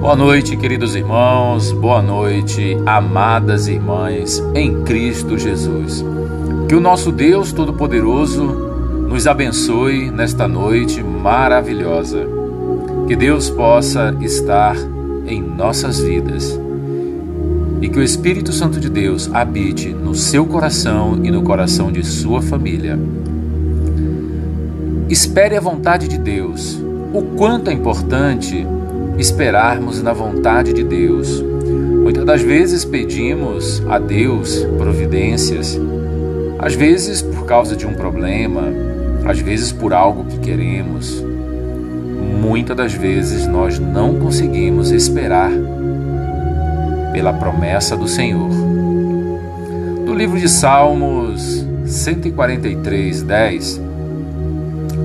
Boa noite, queridos irmãos, boa noite, amadas irmãs em Cristo Jesus. Que o nosso Deus Todo-Poderoso nos abençoe nesta noite maravilhosa. Que Deus possa estar em nossas vidas e que o Espírito Santo de Deus habite no seu coração e no coração de sua família. Espere a vontade de Deus. O quanto é importante esperarmos na vontade de Deus. Muitas das vezes pedimos a Deus providências, às vezes por causa de um problema, às vezes por algo que queremos. Muitas das vezes nós não conseguimos esperar pela promessa do Senhor. No livro de Salmos 143, 10,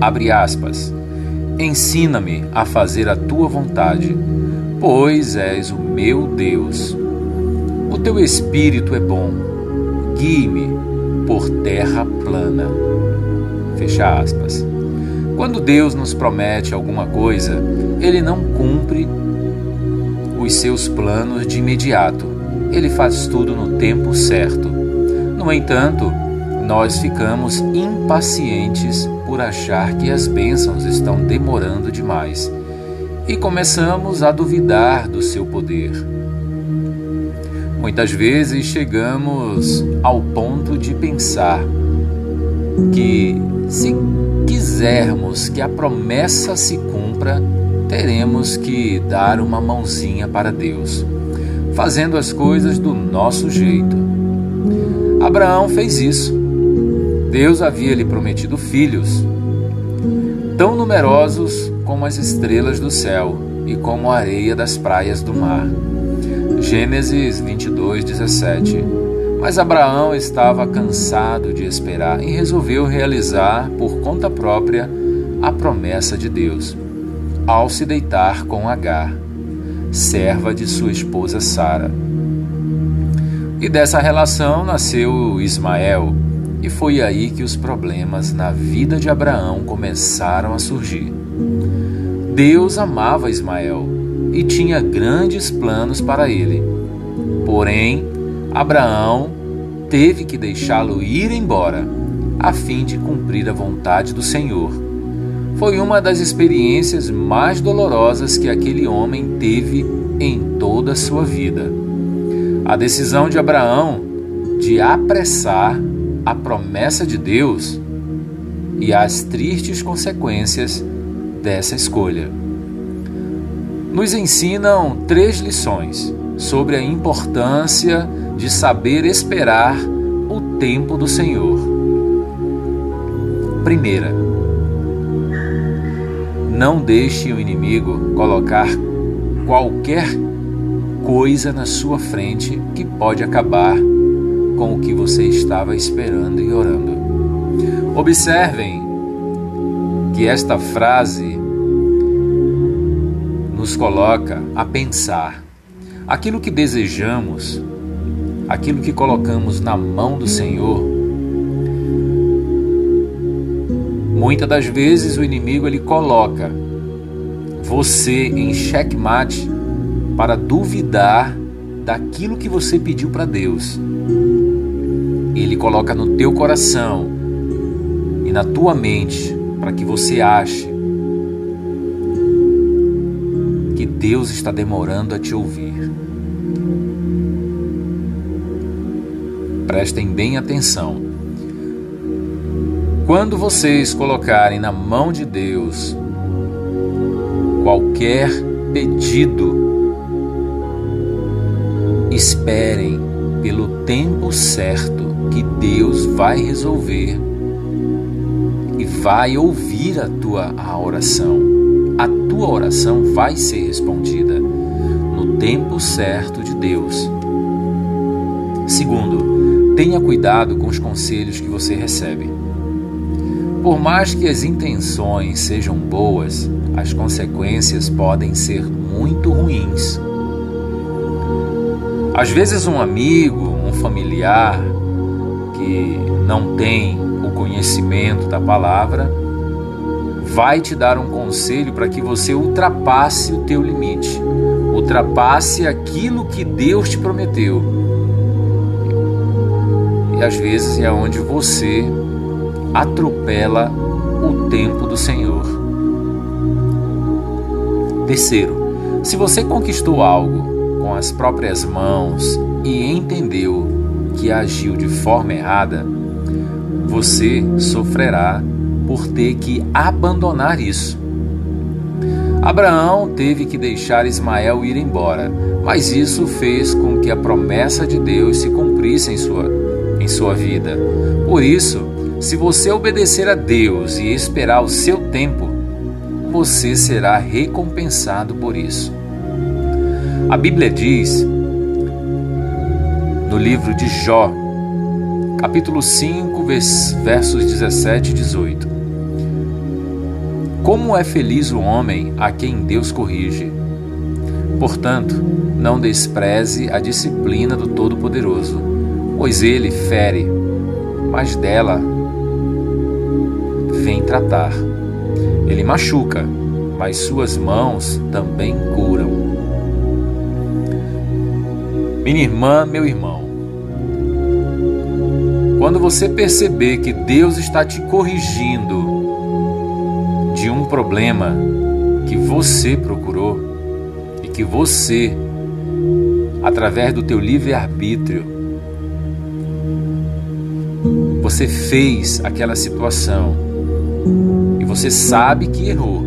abre aspas. Ensina-me a fazer a tua vontade, pois és o meu Deus. O teu espírito é bom, guie-me por terra plana. Fecha aspas. Quando Deus nos promete alguma coisa, ele não cumpre os seus planos de imediato. Ele faz tudo no tempo certo. No entanto, nós ficamos impacientes por achar que as bênçãos estão demorando demais e começamos a duvidar do seu poder. Muitas vezes chegamos ao ponto de pensar que, se quisermos que a promessa se cumpra, teremos que dar uma mãozinha para Deus, fazendo as coisas do nosso jeito. Abraão fez isso Deus havia lhe prometido filhos, tão numerosos como as estrelas do céu e como a areia das praias do mar. Gênesis 22, 17. Mas Abraão estava cansado de esperar e resolveu realizar por conta própria a promessa de Deus, ao se deitar com Agar, serva de sua esposa Sara. E dessa relação nasceu Ismael, e foi aí que os problemas na vida de Abraão começaram a surgir. Deus amava Ismael e tinha grandes planos para ele. Porém, Abraão teve que deixá-lo ir embora, a fim de cumprir a vontade do Senhor. Foi uma das experiências mais dolorosas que aquele homem teve em toda a sua vida. A decisão de Abraão de apressar a promessa de Deus e as tristes consequências dessa escolha. Nos ensinam três lições sobre a importância de saber esperar o tempo do Senhor. Primeira, não deixe o inimigo colocar qualquer coisa na sua frente que pode acabar com o que você estava esperando e orando. Observem que esta frase nos coloca a pensar aquilo que desejamos, aquilo que colocamos na mão do Senhor. Muitas das vezes o inimigo ele coloca você em xeque-mate para duvidar daquilo que você pediu para Deus ele coloca no teu coração e na tua mente para que você ache que Deus está demorando a te ouvir. Prestem bem atenção. Quando vocês colocarem na mão de Deus qualquer pedido, esperem pelo tempo certo que Deus vai resolver e vai ouvir a tua a oração. A tua oração vai ser respondida no tempo certo de Deus. Segundo, tenha cuidado com os conselhos que você recebe. Por mais que as intenções sejam boas, as consequências podem ser muito ruins. Às vezes, um amigo, um familiar, que não tem o conhecimento da palavra vai te dar um conselho para que você ultrapasse o teu limite, ultrapasse aquilo que Deus te prometeu. E às vezes é onde você atropela o tempo do Senhor. Terceiro, se você conquistou algo com as próprias mãos e entendeu que agiu de forma errada, você sofrerá por ter que abandonar isso. Abraão teve que deixar Ismael ir embora, mas isso fez com que a promessa de Deus se cumprisse em sua, em sua vida. Por isso, se você obedecer a Deus e esperar o seu tempo, você será recompensado por isso. A Bíblia diz, no livro de Jó, capítulo 5, versos 17 e 18: Como é feliz o homem a quem Deus corrige. Portanto, não despreze a disciplina do Todo-Poderoso, pois ele fere, mas dela vem tratar. Ele machuca, mas suas mãos também curam. Minha irmã, meu irmão, quando você perceber que Deus está te corrigindo de um problema que você procurou e que você, através do teu livre-arbítrio, você fez aquela situação e você sabe que errou,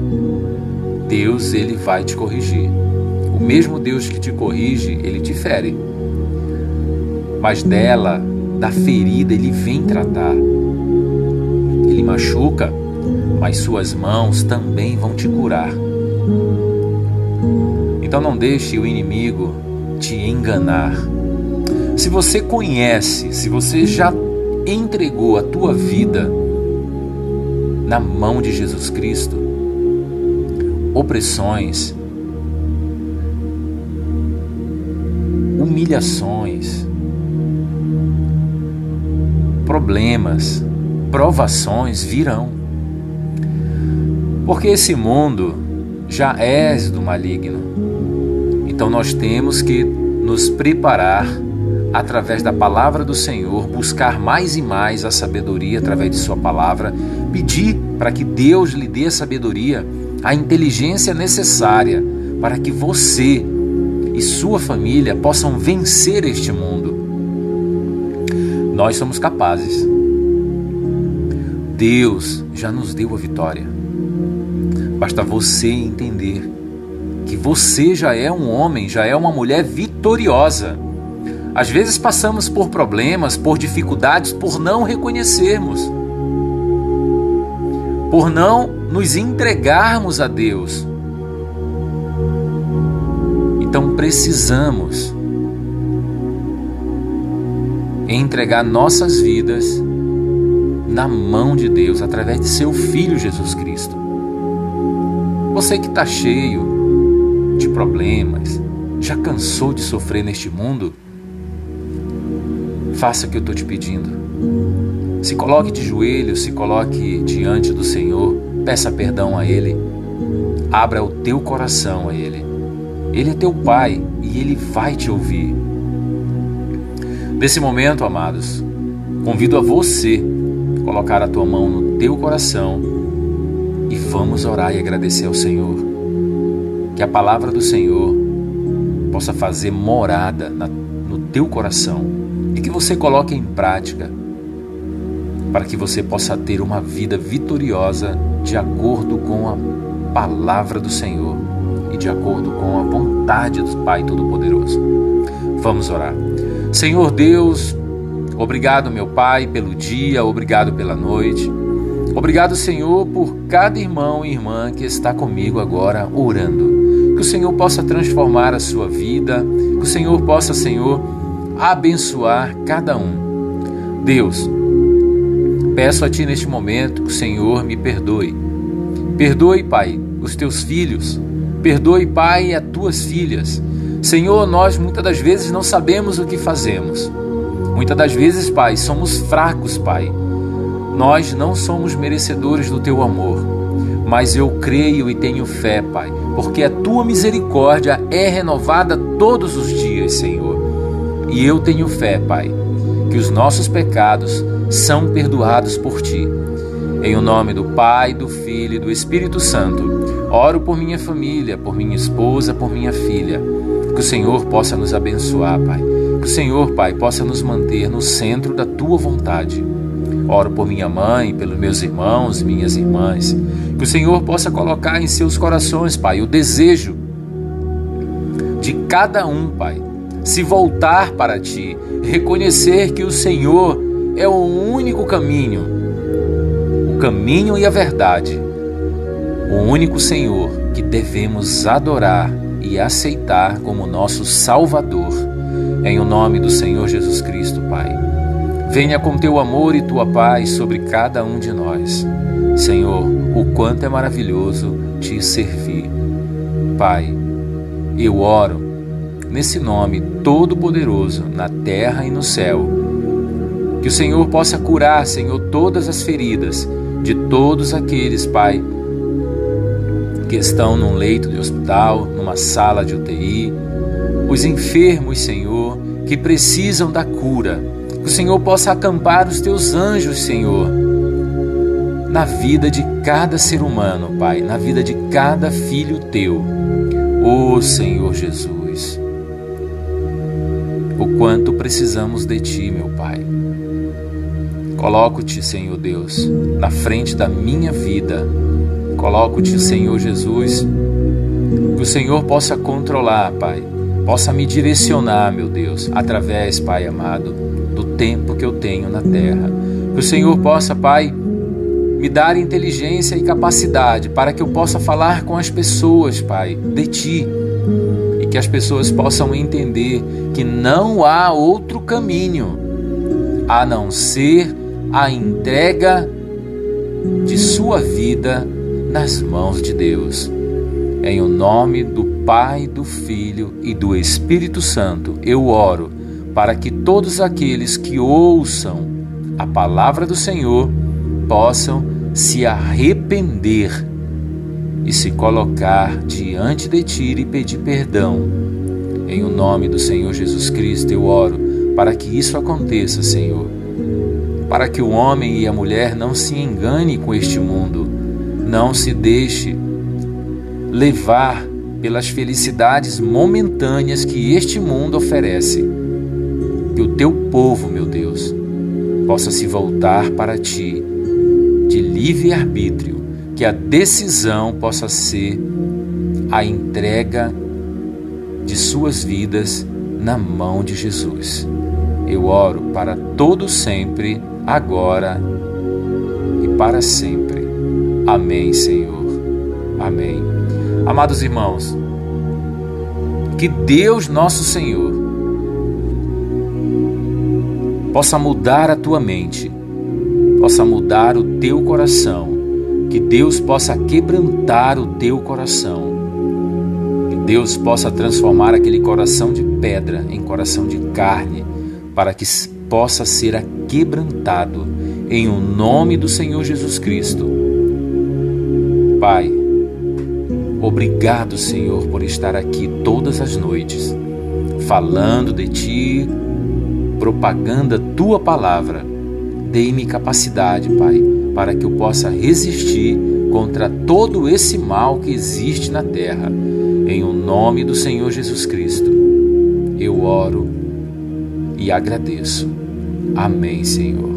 Deus ele vai te corrigir. O mesmo Deus que te corrige, ele te fere. Mas dela da ferida ele vem tratar. Ele machuca, mas suas mãos também vão te curar. Então não deixe o inimigo te enganar. Se você conhece, se você já entregou a tua vida na mão de Jesus Cristo, opressões, humilhações, problemas, provações virão. Porque esse mundo já é do maligno. Então nós temos que nos preparar através da palavra do Senhor, buscar mais e mais a sabedoria através de Sua palavra, pedir para que Deus lhe dê a sabedoria, a inteligência necessária para que você e sua família possam vencer este mundo. Nós somos capazes. Deus já nos deu a vitória. Basta você entender que você já é um homem, já é uma mulher vitoriosa. Às vezes passamos por problemas, por dificuldades, por não reconhecermos, por não nos entregarmos a Deus. Então precisamos entregar nossas vidas na mão de Deus através de seu Filho Jesus Cristo. Você que está cheio de problemas, já cansou de sofrer neste mundo? Faça o que eu estou te pedindo. Se coloque de joelhos, se coloque diante do Senhor, peça perdão a Ele, abra o teu coração a Ele. Ele é teu Pai e Ele vai te ouvir. Nesse momento, amados, convido a você colocar a tua mão no teu coração e vamos orar e agradecer ao Senhor. Que a palavra do Senhor possa fazer morada na, no teu coração e que você coloque em prática para que você possa ter uma vida vitoriosa de acordo com a palavra do Senhor e de acordo com a vontade do Pai Todo-Poderoso. Vamos orar. Senhor Deus, obrigado, meu Pai, pelo dia, obrigado pela noite. Obrigado, Senhor, por cada irmão e irmã que está comigo agora orando. Que o Senhor possa transformar a sua vida, que o Senhor possa, Senhor, abençoar cada um. Deus, peço a Ti neste momento que o Senhor me perdoe. Perdoe, Pai, os teus filhos. Perdoe, Pai, as tuas filhas. Senhor, nós muitas das vezes não sabemos o que fazemos. Muitas das vezes, Pai, somos fracos, Pai. Nós não somos merecedores do teu amor. mas eu creio e tenho fé, Pai, porque a tua misericórdia é renovada todos os dias, Senhor. E eu tenho fé, Pai, que os nossos pecados são perdoados por ti. Em o nome do Pai, do Filho e do Espírito Santo, oro por minha família, por minha esposa, por minha filha. Que o Senhor possa nos abençoar, Pai. Que o Senhor, Pai, possa nos manter no centro da tua vontade. Oro por minha mãe, pelos meus irmãos, minhas irmãs. Que o Senhor possa colocar em seus corações, Pai, o desejo de cada um, Pai, se voltar para ti, reconhecer que o Senhor é o único caminho, o caminho e a verdade, o único Senhor que devemos adorar e aceitar como nosso Salvador. Em o nome do Senhor Jesus Cristo, Pai. Venha com teu amor e tua paz sobre cada um de nós. Senhor, o quanto é maravilhoso te servir. Pai, eu oro nesse nome todo-poderoso na terra e no céu. Que o Senhor possa curar, Senhor, todas as feridas de todos aqueles, Pai, que estão num leito de hospital, numa sala de UTI, os enfermos, Senhor, que precisam da cura que o Senhor possa acampar os teus anjos, Senhor, na vida de cada ser humano, Pai, na vida de cada filho teu. Ô oh, Senhor Jesus, o quanto precisamos de Ti, meu Pai. Coloco-te, Senhor Deus, na frente da minha vida. Coloco-te, Senhor Jesus, que o Senhor possa controlar, Pai, possa me direcionar, meu Deus, através, Pai amado, do tempo que eu tenho na terra. Que o Senhor possa, Pai, me dar inteligência e capacidade para que eu possa falar com as pessoas, Pai, de Ti. E que as pessoas possam entender que não há outro caminho a não ser a entrega de sua vida nas mãos de Deus. Em o nome do Pai, do Filho e do Espírito Santo, eu oro para que todos aqueles que ouçam a palavra do Senhor possam se arrepender e se colocar diante de ti e pedir perdão. Em o nome do Senhor Jesus Cristo eu oro para que isso aconteça, Senhor. Para que o homem e a mulher não se engane com este mundo, não se deixe levar pelas felicidades momentâneas que este mundo oferece que o teu povo, meu Deus, possa se voltar para ti de livre arbítrio, que a decisão possa ser a entrega de suas vidas na mão de Jesus. Eu oro para todo sempre, agora e para sempre. Amém, Senhor. Amém. Amados irmãos, que Deus nosso Senhor possa mudar a tua mente, possa mudar o teu coração, que Deus possa quebrantar o teu coração, que Deus possa transformar aquele coração de pedra em coração de carne, para que possa ser aquebrantado em o nome do Senhor Jesus Cristo. Pai, obrigado, Senhor, por estar aqui todas as noites, falando de Ti, propaganda tua palavra. Dei-me capacidade, Pai, para que eu possa resistir contra todo esse mal que existe na terra. Em o nome do Senhor Jesus Cristo, eu oro e agradeço. Amém, Senhor.